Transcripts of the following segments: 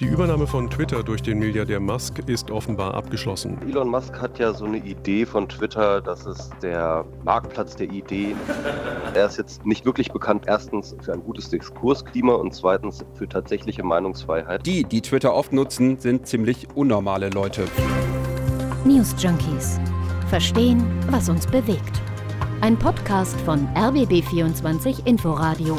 Die Übernahme von Twitter durch den Milliardär Musk ist offenbar abgeschlossen. Elon Musk hat ja so eine Idee von Twitter, das ist der Marktplatz der Ideen. Er ist jetzt nicht wirklich bekannt, erstens für ein gutes Diskursklima und zweitens für tatsächliche Meinungsfreiheit. Die, die Twitter oft nutzen, sind ziemlich unnormale Leute. News Junkies. Verstehen, was uns bewegt. Ein Podcast von RBB24 Inforadio.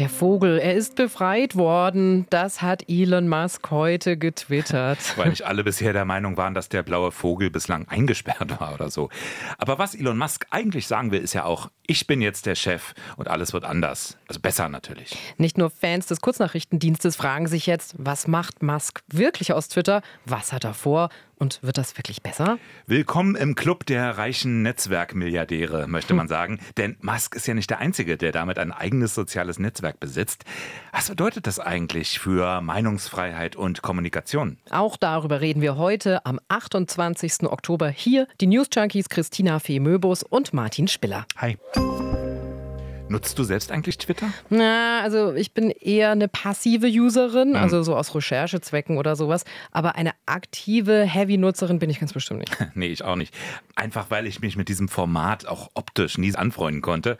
Der Vogel, er ist befreit worden. Das hat Elon Musk heute getwittert. Weil nicht alle bisher der Meinung waren, dass der blaue Vogel bislang eingesperrt war oder so. Aber was Elon Musk eigentlich sagen will, ist ja auch, ich bin jetzt der Chef und alles wird anders. Also besser natürlich. Nicht nur Fans des Kurznachrichtendienstes fragen sich jetzt, was macht Musk wirklich aus Twitter? Was hat er vor? Und wird das wirklich besser? Willkommen im Club der reichen Netzwerkmilliardäre, möchte man sagen. Denn Musk ist ja nicht der Einzige, der damit ein eigenes soziales Netzwerk besitzt. Was bedeutet das eigentlich für Meinungsfreiheit und Kommunikation? Auch darüber reden wir heute am 28. Oktober hier. Die News Junkies Christina Fee-Möbus und Martin Spiller. Hi. Nutzt du selbst eigentlich Twitter? Na, also ich bin eher eine passive Userin, also so aus Recherchezwecken oder sowas. Aber eine aktive Heavy-Nutzerin bin ich ganz bestimmt nicht. nee, ich auch nicht. Einfach weil ich mich mit diesem Format auch optisch nie anfreunden konnte.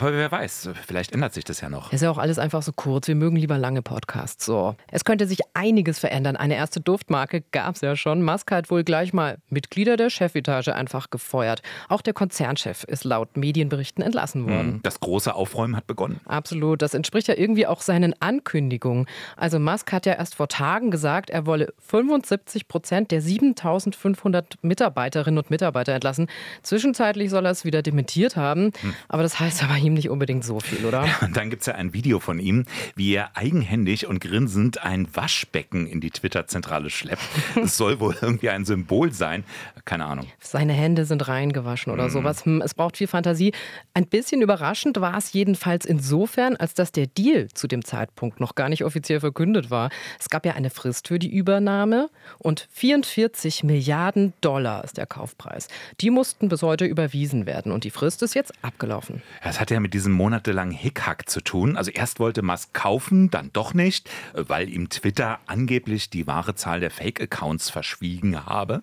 Aber wer weiß, vielleicht ändert sich das ja noch. Ist ja auch alles einfach so kurz. Wir mögen lieber lange Podcasts. So. Es könnte sich einiges verändern. Eine erste Duftmarke gab es ja schon. Musk hat wohl gleich mal Mitglieder der Chefetage einfach gefeuert. Auch der Konzernchef ist laut Medienberichten entlassen worden. Das große Aufräumen hat begonnen. Absolut. Das entspricht ja irgendwie auch seinen Ankündigungen. Also Musk hat ja erst vor Tagen gesagt, er wolle 75 Prozent der 7500 Mitarbeiterinnen und Mitarbeiter entlassen. Zwischenzeitlich soll er es wieder dementiert haben. Aber das heißt aber ihm nicht unbedingt so viel, oder? Und dann gibt es ja ein Video von ihm, wie er eigenhändig und grinsend ein Waschbecken in die Twitter-Zentrale schleppt. Es soll wohl irgendwie ein Symbol sein. Keine Ahnung. Seine Hände sind reingewaschen oder sowas. Hm, Es braucht viel Fantasie. Ein bisschen überraschend war es jedenfalls insofern, als dass der Deal zu dem Zeitpunkt noch gar nicht offiziell verkündet war. Es gab ja eine Frist für die Übernahme und 44 Milliarden Dollar ist der Kaufpreis. Die mussten bis heute überwiesen werden und die Frist ist jetzt abgelaufen. Das hat ja mit diesem monatelangen Hickhack zu tun. Also erst wollte Musk kaufen, dann doch nicht, weil ihm Twitter angeblich die wahre Zahl der Fake-Accounts verschwiegen habe.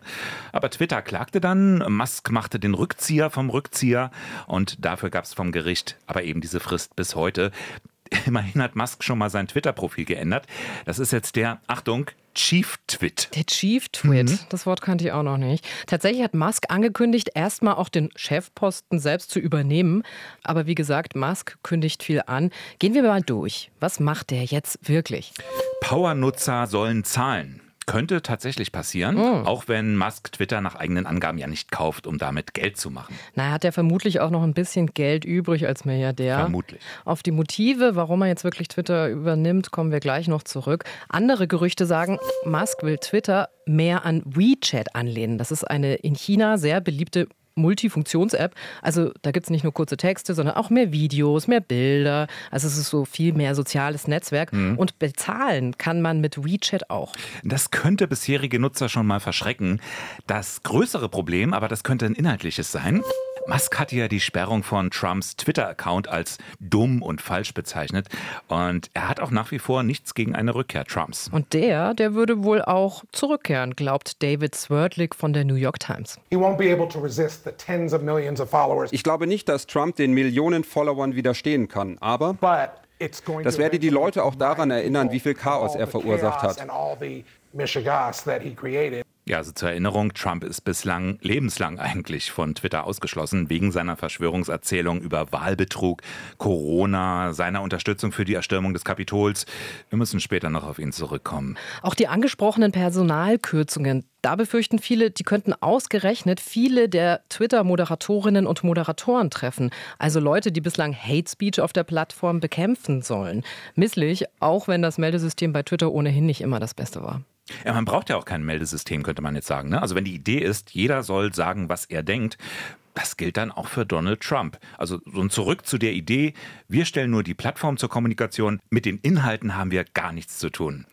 Aber Twitter klagte dann, Musk machte den Rückzieher vom Rückzieher und dafür gab es vom Gericht aber eben diese Frist bis heute. Immerhin hat Musk schon mal sein Twitter-Profil geändert. Das ist jetzt der, Achtung, Chief Twit. Der Chief Twit, das Wort kannte ich auch noch nicht. Tatsächlich hat Musk angekündigt, erstmal auch den Chefposten selbst zu übernehmen. Aber wie gesagt, Musk kündigt viel an. Gehen wir mal durch. Was macht der jetzt wirklich? Powernutzer sollen zahlen. Könnte tatsächlich passieren, auch wenn Musk Twitter nach eigenen Angaben ja nicht kauft, um damit Geld zu machen. Na, hat er vermutlich auch noch ein bisschen Geld übrig als Milliardär. Vermutlich. Auf die Motive, warum er jetzt wirklich Twitter übernimmt, kommen wir gleich noch zurück. Andere Gerüchte sagen, Musk will Twitter mehr an WeChat anlehnen. Das ist eine in China sehr beliebte Multifunktions-App. Also da gibt es nicht nur kurze Texte, sondern auch mehr Videos, mehr Bilder. Also es ist so viel mehr soziales Netzwerk. Und bezahlen kann man mit WeChat auch. Das könnte bisherige Nutzer schon mal verschrecken. Das größere Problem, aber das könnte ein inhaltliches sein. Musk hatte ja die Sperrung von Trumps Twitter-Account als dumm und falsch bezeichnet. Und er hat auch nach wie vor nichts gegen eine Rückkehr Trumps. Und der, der würde wohl auch zurückkehren, glaubt David Swerdlick von der New York Times. He won't be able to resist the tens of millions of followers. Ich glaube nicht, dass Trump den Millionen Followern widerstehen kann. Aber Das werde die Leute auch daran erinnern, wie viel Chaos er verursacht hat. Ja, also zur Erinnerung, Trump ist bislang lebenslang eigentlich von Twitter ausgeschlossen, wegen seiner Verschwörungserzählung über Wahlbetrug, Corona, seiner Unterstützung für die Erstürmung des Kapitols. Wir müssen später noch auf ihn zurückkommen. Auch die angesprochenen Personalkürzungen, da befürchten viele, die könnten ausgerechnet viele der Twitter-Moderatorinnen und Moderatoren treffen. Also Leute, die bislang Hate Speech auf der Plattform bekämpfen sollen. Misslich, auch wenn das Meldesystem bei Twitter ohnehin nicht immer das Beste war. Ja, man braucht ja auch kein Meldesystem, könnte man jetzt sagen. Ne? Also wenn die Idee ist, jeder soll sagen, was er denkt, das gilt dann auch für Donald Trump. Also so ein Zurück zu der Idee, wir stellen nur die Plattform zur Kommunikation, mit den Inhalten haben wir gar nichts zu tun.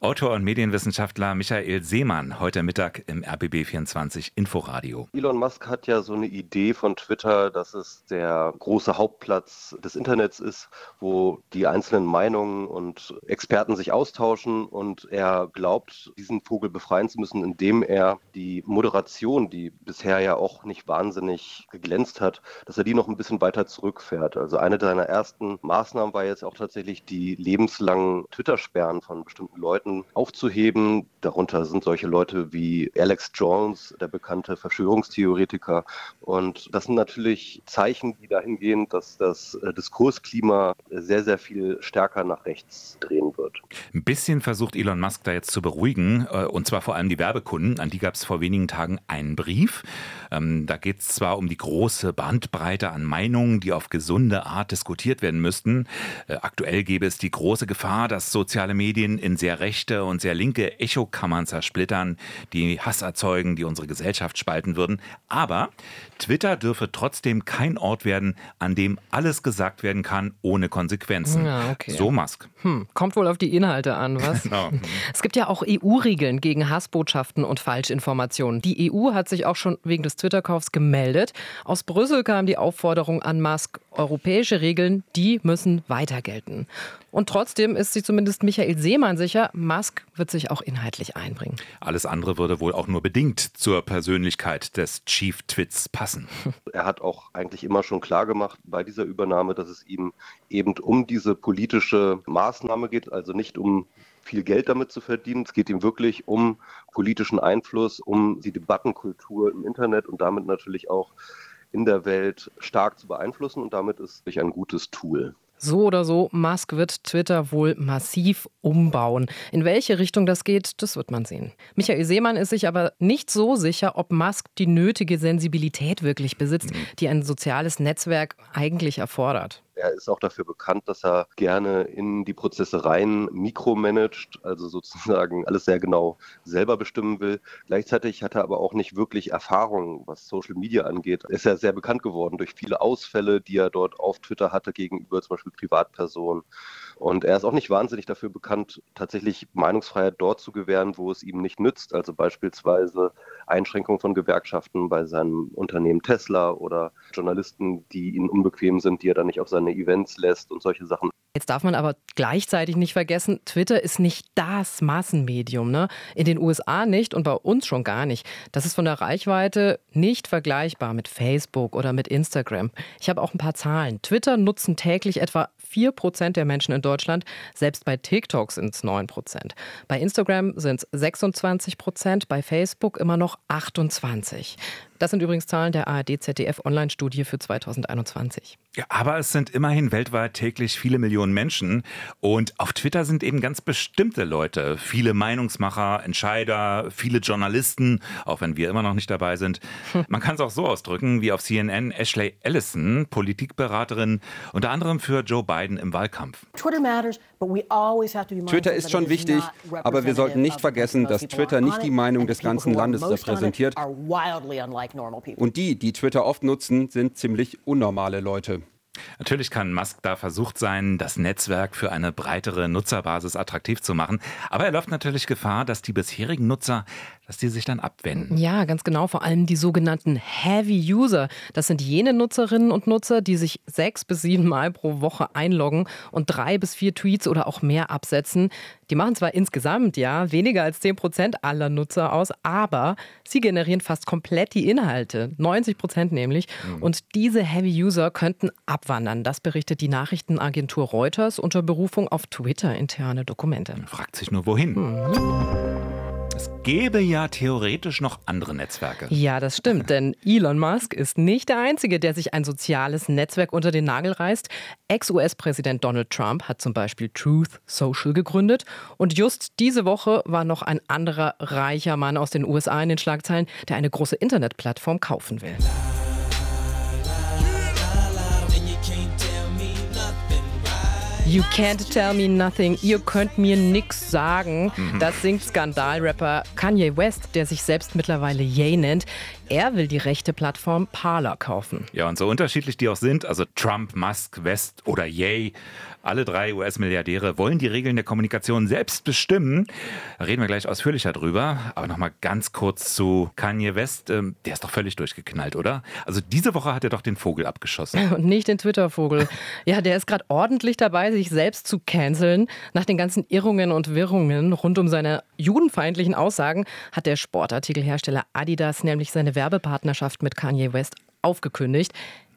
Autor und Medienwissenschaftler Michael Seemann heute Mittag im RBB24 Inforadio. Elon Musk hat ja so eine Idee von Twitter, dass es der große Hauptplatz des Internets ist, wo die einzelnen Meinungen und Experten sich austauschen und er glaubt, diesen Vogel befreien zu müssen, indem er die Moderation, die bisher ja auch nicht wahnsinnig geglänzt hat, dass er die noch ein bisschen weiter zurückfährt. Also eine seiner ersten Maßnahmen war jetzt auch tatsächlich die lebenslangen Twitter-Sperren von bestimmten Leuten aufzuheben. Darunter sind solche Leute wie Alex Jones, der bekannte Verschwörungstheoretiker. Und das sind natürlich Zeichen, die dahin gehen, dass das äh, Diskursklima sehr, sehr viel stärker nach rechts drehen wird. Ein bisschen versucht Elon Musk da jetzt zu beruhigen, äh, und zwar vor allem die Werbekunden. An die gab es vor wenigen Tagen einen Brief. Ähm, da geht es zwar um die große Bandbreite an Meinungen, die auf gesunde Art diskutiert werden müssten. Äh, aktuell gäbe es die große Gefahr, dass soziale Medien in sehr rechte rechte und sehr linke Echokammern zersplittern, die Hass erzeugen, die unsere Gesellschaft spalten würden. Aber Twitter dürfe trotzdem kein Ort werden, an dem alles gesagt werden kann, ohne Konsequenzen. Ja, okay. So Musk. Hm, kommt wohl auf die Inhalte an, was? Genau. Es gibt ja auch EU-Regeln gegen Hassbotschaften und Falschinformationen. Die EU hat sich auch schon wegen des Twitter-Kaufs gemeldet. Aus Brüssel kam die Aufforderung an Musk, europäische Regeln, die müssen weiter gelten. Und trotzdem ist sich zumindest Michael Seemann sicher, Musk wird sich auch inhaltlich einbringen. Alles andere würde wohl auch nur bedingt zur Persönlichkeit des Chief Twits passen. Er hat auch eigentlich immer schon klar gemacht bei dieser Übernahme, dass es ihm eben um diese politische Maßnahme geht, also nicht um viel Geld damit zu verdienen. Es geht ihm wirklich um politischen Einfluss, um die Debattenkultur im Internet und damit natürlich auch in der Welt stark zu beeinflussen. Und damit ist es ein gutes Tool. So oder so, Musk wird Twitter wohl massiv umbauen. In welche Richtung das geht, das wird man sehen. Michael Seemann ist sich aber nicht so sicher, ob Musk die nötige Sensibilität wirklich besitzt, die ein soziales Netzwerk eigentlich erfordert. Er ist auch dafür bekannt, dass er gerne in die Prozesse rein mikromanagt, also sozusagen alles sehr genau selber bestimmen will. Gleichzeitig hat er aber auch nicht wirklich Erfahrung, was Social Media angeht. Er ist ja sehr bekannt geworden durch viele Ausfälle, die er dort auf Twitter hatte gegenüber zum Beispiel Privatpersonen. Und er ist auch nicht wahnsinnig dafür bekannt, tatsächlich Meinungsfreiheit dort zu gewähren, wo es ihm nicht nützt. Also beispielsweise Einschränkungen von Gewerkschaften bei seinem Unternehmen Tesla oder Journalisten, die ihn unbequem sind, die er dann nicht auf seine Events lässt und solche Sachen. Jetzt darf man aber gleichzeitig nicht vergessen, Twitter ist nicht das Massenmedium. Ne? In den USA nicht und bei uns schon gar nicht. Das ist von der Reichweite nicht vergleichbar mit Facebook oder mit Instagram. Ich habe auch ein paar Zahlen. Twitter nutzen täglich etwa 4% der Menschen in Deutschland. Selbst bei TikTok sind es 9%. Bei Instagram sind es 26%, bei Facebook immer noch 28%. Das sind übrigens Zahlen der ARD-ZDF-Online-Studie für 2021. Ja, aber es sind immerhin weltweit täglich viele Millionen Menschen. Und auf Twitter sind eben ganz bestimmte Leute, viele Meinungsmacher, Entscheider, viele Journalisten, auch wenn wir immer noch nicht dabei sind. Man kann es auch so ausdrücken, wie auf CNN Ashley Ellison, Politikberaterin, unter anderem für Joe Biden im Wahlkampf. Twitter ist schon wichtig, aber wir sollten nicht vergessen, dass Twitter nicht die Meinung des ganzen Landes repräsentiert. Und die, die Twitter oft nutzen, sind ziemlich unnormale Leute. Natürlich kann Musk da versucht sein, das Netzwerk für eine breitere Nutzerbasis attraktiv zu machen. Aber er läuft natürlich Gefahr, dass die bisherigen Nutzer, dass die sich dann abwenden. Ja, ganz genau. Vor allem die sogenannten Heavy User. Das sind jene Nutzerinnen und Nutzer, die sich sechs bis sieben Mal pro Woche einloggen und drei bis vier Tweets oder auch mehr absetzen. Die machen zwar insgesamt ja weniger als zehn Prozent aller Nutzer aus, aber sie generieren fast komplett die Inhalte. 90 Prozent nämlich. Mhm. Und diese Heavy User könnten abwandern. Das berichtet die Nachrichtenagentur Reuters unter Berufung auf Twitter-interne Dokumente. Man fragt sich nur, wohin. Mhm. Es gäbe ja theoretisch noch andere Netzwerke. Ja, das stimmt, denn Elon Musk ist nicht der Einzige, der sich ein soziales Netzwerk unter den Nagel reißt. Ex-US-Präsident Donald Trump hat zum Beispiel Truth Social gegründet. Und just diese Woche war noch ein anderer reicher Mann aus den USA in den Schlagzeilen, der eine große Internetplattform kaufen will. You can't tell me nothing. Ihr könnt mir nix sagen. Mhm. Das singt Skandalrapper Kanye West, der sich selbst mittlerweile Ye nennt. Er will die rechte Plattform Parler kaufen. Ja, und so unterschiedlich die auch sind, also Trump, Musk, West oder Ye, Alle drei US-Milliardäre wollen die Regeln der Kommunikation selbst bestimmen. Da reden wir gleich ausführlicher drüber. Aber nochmal ganz kurz zu Kanye West. Ähm, der ist doch völlig durchgeknallt, oder? Also diese Woche hat er doch den Vogel abgeschossen. Und nicht den Twitter-Vogel. Ja, der ist gerade ordentlich dabei, sich selbst zu canceln. Nach den ganzen Irrungen und Wirrungen rund um seine judenfeindlichen Aussagen hat der Sportartikelhersteller Adidas nämlich seine Werbepartnerschaft mit Kanye West aufgekündigt.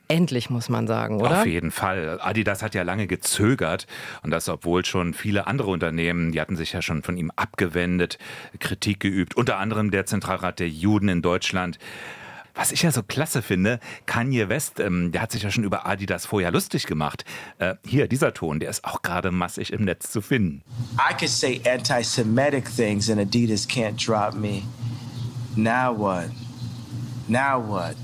Endlich, muss man sagen, oder? Auf jeden Fall. Adidas hat ja lange gezögert und das, obwohl schon viele andere Unternehmen, die hatten sich ja schon von ihm abgewendet, Kritik geübt, unter anderem der Zentralrat der Juden in Deutschland. Was ich ja so klasse finde, Kanye West, ähm, der hat sich ja schon über Adidas vorher lustig gemacht. Äh, hier, dieser Ton, der ist auch gerade massig im Netz zu finden. I could say anti-Semitic things and Adidas can't drop me. Now what? Now what?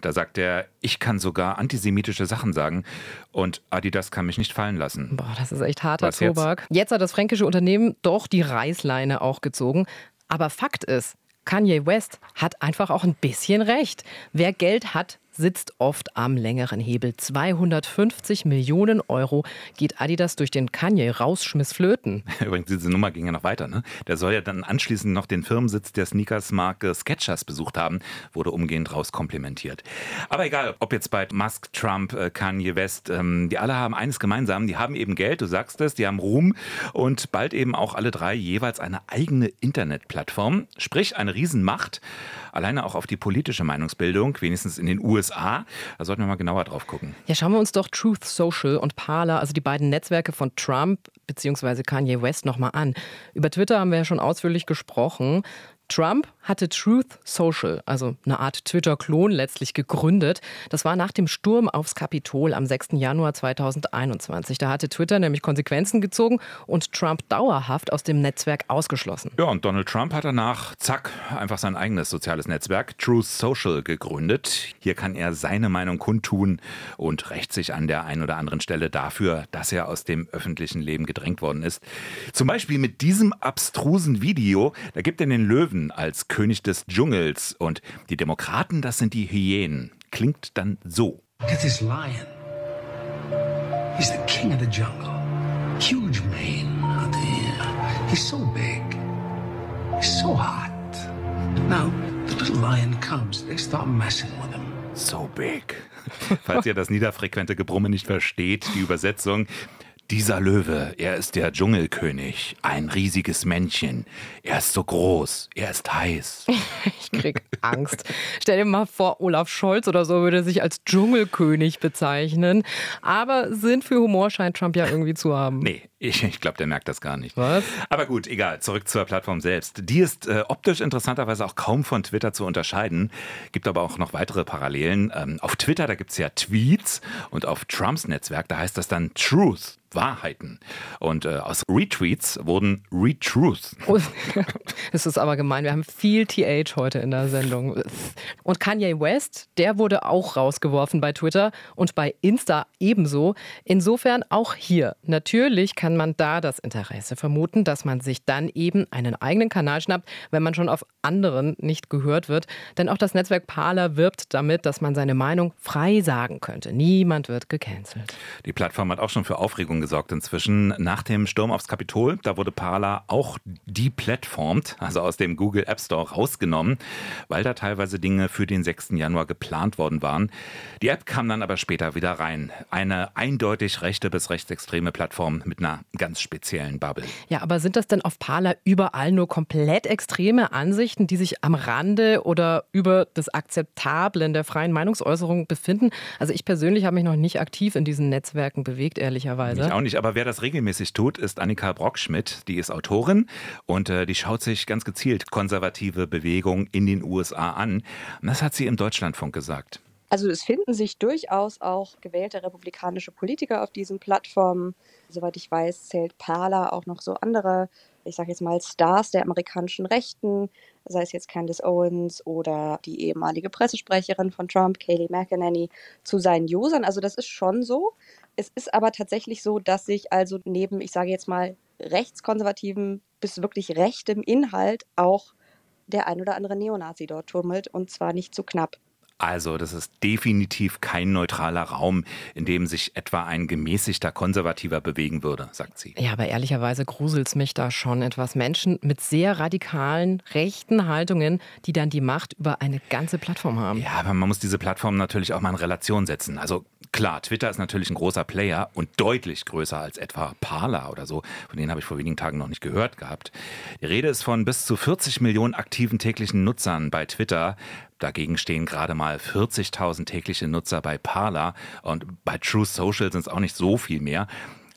Da sagt er, ich kann sogar antisemitische Sachen sagen und Adidas kann mich nicht fallen lassen. Boah, das ist echt harter Was Tobak. Jetzt? jetzt hat das fränkische Unternehmen doch die Reißleine auch gezogen. Aber Fakt ist, Kanye West hat einfach auch ein bisschen recht. Wer Geld hat, sitzt oft am längeren Hebel. 250 Millionen Euro geht Adidas durch den Kanye-Rausschmiss flöten. Übrigens, diese Nummer ging ja noch weiter. Ne? Der soll ja dann anschließend noch den Firmensitz der Sneakers-Marke Skechers besucht haben, wurde umgehend rauskomplimentiert. Aber egal, ob jetzt bei Musk, Trump, äh, Kanye West, ähm, die alle haben eines gemeinsam, die haben eben Geld, du sagst es, die haben Ruhm und bald eben auch alle drei jeweils eine eigene Internetplattform, sprich eine Riesenmacht, alleine auch auf die politische Meinungsbildung, wenigstens in den USA. Da sollten wir mal genauer drauf gucken. Ja, schauen wir uns doch Truth Social und Parler, also die beiden Netzwerke von Trump bzw. Kanye West, nochmal an. Über Twitter haben wir ja schon ausführlich gesprochen. Trump hatte Truth Social, also eine Art Twitter-Klon letztlich gegründet. Das war nach dem Sturm aufs Kapitol am 6. Januar 2021. Da hatte Twitter nämlich Konsequenzen gezogen und Trump dauerhaft aus dem Netzwerk ausgeschlossen. Ja, und Donald Trump hat danach, zack, einfach sein eigenes soziales Netzwerk, Truth Social, gegründet. Hier kann er seine Meinung kundtun und rächt sich an der einen oder anderen Stelle dafür, dass er aus dem öffentlichen Leben gedrängt worden ist. Zum Beispiel mit diesem abstrusen Video, da gibt er den Löwen als König des Dschungels und die Demokraten, das sind die Hyänen. Klingt dann so. Look at this lion. He's the king of the jungle. Huge mane. He's so big. He's so hot. Now, the little lion comes. They start messing with him. So big. Falls ihr das niederfrequente Gebrumme nicht versteht, die Übersetzung. Dieser Löwe, er ist der Dschungelkönig, ein riesiges Männchen. Er ist so groß, er ist heiß. ich krieg Angst. Stell dir mal vor, Olaf Scholz oder so würde sich als Dschungelkönig bezeichnen. Aber Sinn für Humor scheint Trump ja irgendwie zu haben. Nee, ich, ich glaube, der merkt das gar nicht. Was? Aber gut, egal. Zurück zur Plattform selbst. Die ist äh, optisch interessanterweise auch kaum von Twitter zu unterscheiden. Gibt aber auch noch weitere Parallelen. Ähm, auf Twitter, da gibt es ja Tweets und auf Trumps Netzwerk, da heißt das dann Truth. Wahrheiten. Und äh, aus Retweets wurden Retruths. Oh, das ist aber gemein. Wir haben viel TH heute in der Sendung. Und Kanye West, der wurde auch rausgeworfen bei Twitter und bei Insta ebenso. Insofern auch hier. Natürlich kann man da das Interesse vermuten, dass man sich dann eben einen eigenen Kanal schnappt, wenn man schon auf anderen nicht gehört wird. Denn auch das Netzwerk Parler wirbt damit, dass man seine Meinung frei sagen könnte. Niemand wird gecancelt. Die Plattform hat auch schon für Aufregung gesorgt inzwischen. Nach dem Sturm aufs Kapitol, da wurde Parler auch deplatformt, also aus dem Google App Store rausgenommen, weil da teilweise Dinge für den 6. Januar geplant worden waren. Die App kam dann aber später wieder rein. Eine eindeutig rechte bis rechtsextreme Plattform mit einer ganz speziellen Bubble. Ja, aber sind das denn auf Parler überall nur komplett extreme Ansichten, die sich am Rande oder über das Akzeptablen der freien Meinungsäußerung befinden? Also ich persönlich habe mich noch nicht aktiv in diesen Netzwerken bewegt, ehrlicherweise. Ich auch nicht, aber wer das regelmäßig tut, ist Annika Brockschmidt. Die ist Autorin und äh, die schaut sich ganz gezielt konservative Bewegungen in den USA an. Und das hat sie im Deutschlandfunk gesagt. Also es finden sich durchaus auch gewählte republikanische Politiker auf diesen Plattformen. Soweit ich weiß, zählt Parler auch noch so andere, ich sage jetzt mal Stars der amerikanischen Rechten, sei es jetzt Candace Owens oder die ehemalige Pressesprecherin von Trump, Kayleigh McEnany, zu seinen Usern. Also das ist schon so. Es ist aber tatsächlich so, dass sich also neben, ich sage jetzt mal, rechtskonservativen bis wirklich rechtem Inhalt auch der ein oder andere Neonazi dort tummelt und zwar nicht zu knapp. Also, das ist definitiv kein neutraler Raum, in dem sich etwa ein gemäßigter Konservativer bewegen würde, sagt sie. Ja, aber ehrlicherweise gruselt es mich da schon etwas. Menschen mit sehr radikalen, rechten Haltungen, die dann die Macht über eine ganze Plattform haben. Ja, aber man muss diese Plattform natürlich auch mal in Relation setzen. Also klar, Twitter ist natürlich ein großer Player und deutlich größer als etwa Parler oder so. Von denen habe ich vor wenigen Tagen noch nicht gehört gehabt. Die Rede ist von bis zu 40 Millionen aktiven täglichen Nutzern bei Twitter. Dagegen stehen gerade mal 40.000 tägliche Nutzer bei Parler und bei True Social sind es auch nicht so viel mehr.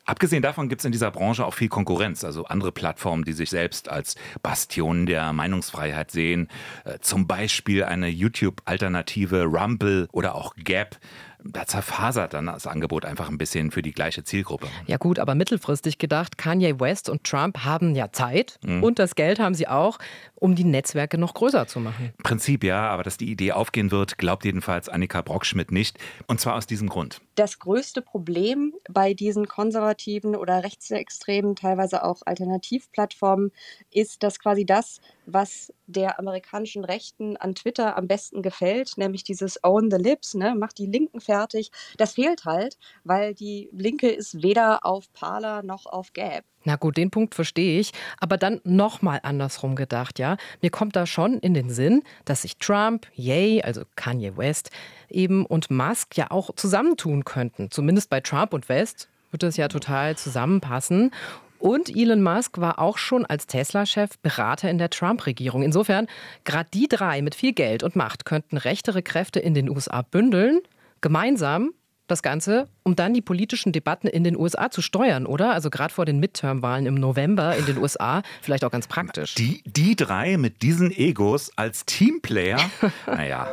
Abgesehen davon gibt es in dieser Branche auch viel Konkurrenz, also andere Plattformen, die sich selbst als Bastionen der Meinungsfreiheit sehen. Äh, zum Beispiel eine YouTube-Alternative Rumble oder auch Gap da zerfasert dann das Angebot einfach ein bisschen für die gleiche Zielgruppe. Ja gut, aber mittelfristig gedacht, Kanye West und Trump haben ja Zeit mhm. und das Geld haben sie auch, um die Netzwerke noch größer zu machen. Prinzip ja, aber dass die Idee aufgehen wird, glaubt jedenfalls Annika Brockschmidt nicht. Und zwar aus diesem Grund. Das größte Problem bei diesen konservativen oder rechtsextremen, teilweise auch Alternativplattformen, ist, dass quasi das, was der amerikanischen Rechten an Twitter am besten gefällt, nämlich dieses Own the Lips, ne, macht die Linken fertig, das fehlt halt, weil die Linke ist weder auf Parler noch auf Gap. Na gut, den Punkt verstehe ich, aber dann nochmal andersrum gedacht, ja. Mir kommt da schon in den Sinn, dass sich Trump, Yay, also Kanye West, eben und Musk ja auch zusammentun könnten. Zumindest bei Trump und West wird das ja total zusammenpassen. Und Elon Musk war auch schon als Tesla-Chef Berater in der Trump-Regierung. Insofern, gerade die drei mit viel Geld und Macht könnten rechtere Kräfte in den USA bündeln, gemeinsam das Ganze, um dann die politischen Debatten in den USA zu steuern, oder? Also gerade vor den Midterm-Wahlen im November in den USA, vielleicht auch ganz praktisch. Die, die drei mit diesen Egos als Teamplayer? naja.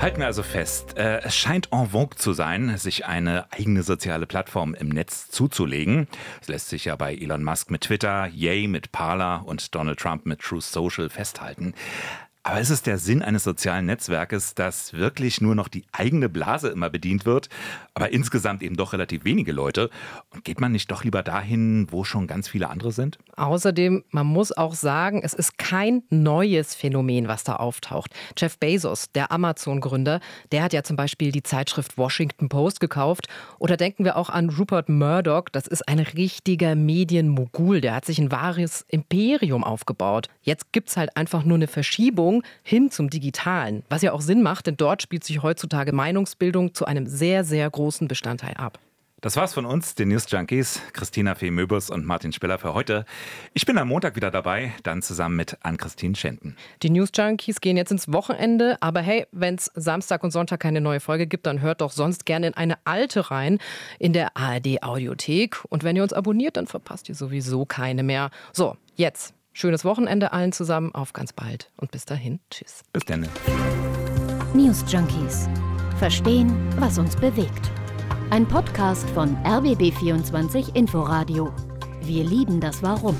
Halten wir also fest, äh, es scheint en vogue zu sein, sich eine eigene soziale Plattform im Netz zuzulegen. Es lässt sich ja bei Elon Musk mit Twitter, Yay mit Parler und Donald Trump mit Truth Social festhalten. Aber ist es der Sinn eines sozialen Netzwerkes, dass wirklich nur noch die eigene Blase immer bedient wird, aber insgesamt eben doch relativ wenige Leute? Und geht man nicht doch lieber dahin, wo schon ganz viele andere sind? Außerdem, man muss auch sagen, es ist kein neues Phänomen, was da auftaucht. Jeff Bezos, der Amazon-Gründer, der hat ja zum Beispiel die Zeitschrift Washington Post gekauft. Oder denken wir auch an Rupert Murdoch, das ist ein richtiger Medienmogul, der hat sich ein wahres Imperium aufgebaut. Jetzt gibt es halt einfach nur eine Verschiebung Verschiebung hin zum Digitalen, was ja auch Sinn macht, denn dort spielt sich heutzutage Meinungsbildung zu einem sehr, sehr großen Bestandteil ab. Das war's von uns, den News Junkies, Christina Fee Möbus und Martin Spiller für heute. Ich bin am Montag wieder dabei, dann zusammen mit Ann-Christine Schenten. Die News Junkies gehen jetzt ins Wochenende, aber hey, wenn es Samstag und Sonntag keine neue Folge gibt, dann hört doch sonst gerne in eine alte rein in der ARD Audiothek. Und wenn ihr uns abonniert, dann verpasst ihr sowieso keine mehr. So, jetzt Schönes Wochenende allen zusammen, auf ganz bald und bis dahin, tschüss. Bis dann. News Junkies. Verstehen, was uns bewegt. Ein Podcast von RBB24 Inforadio. Wir lieben das Warum.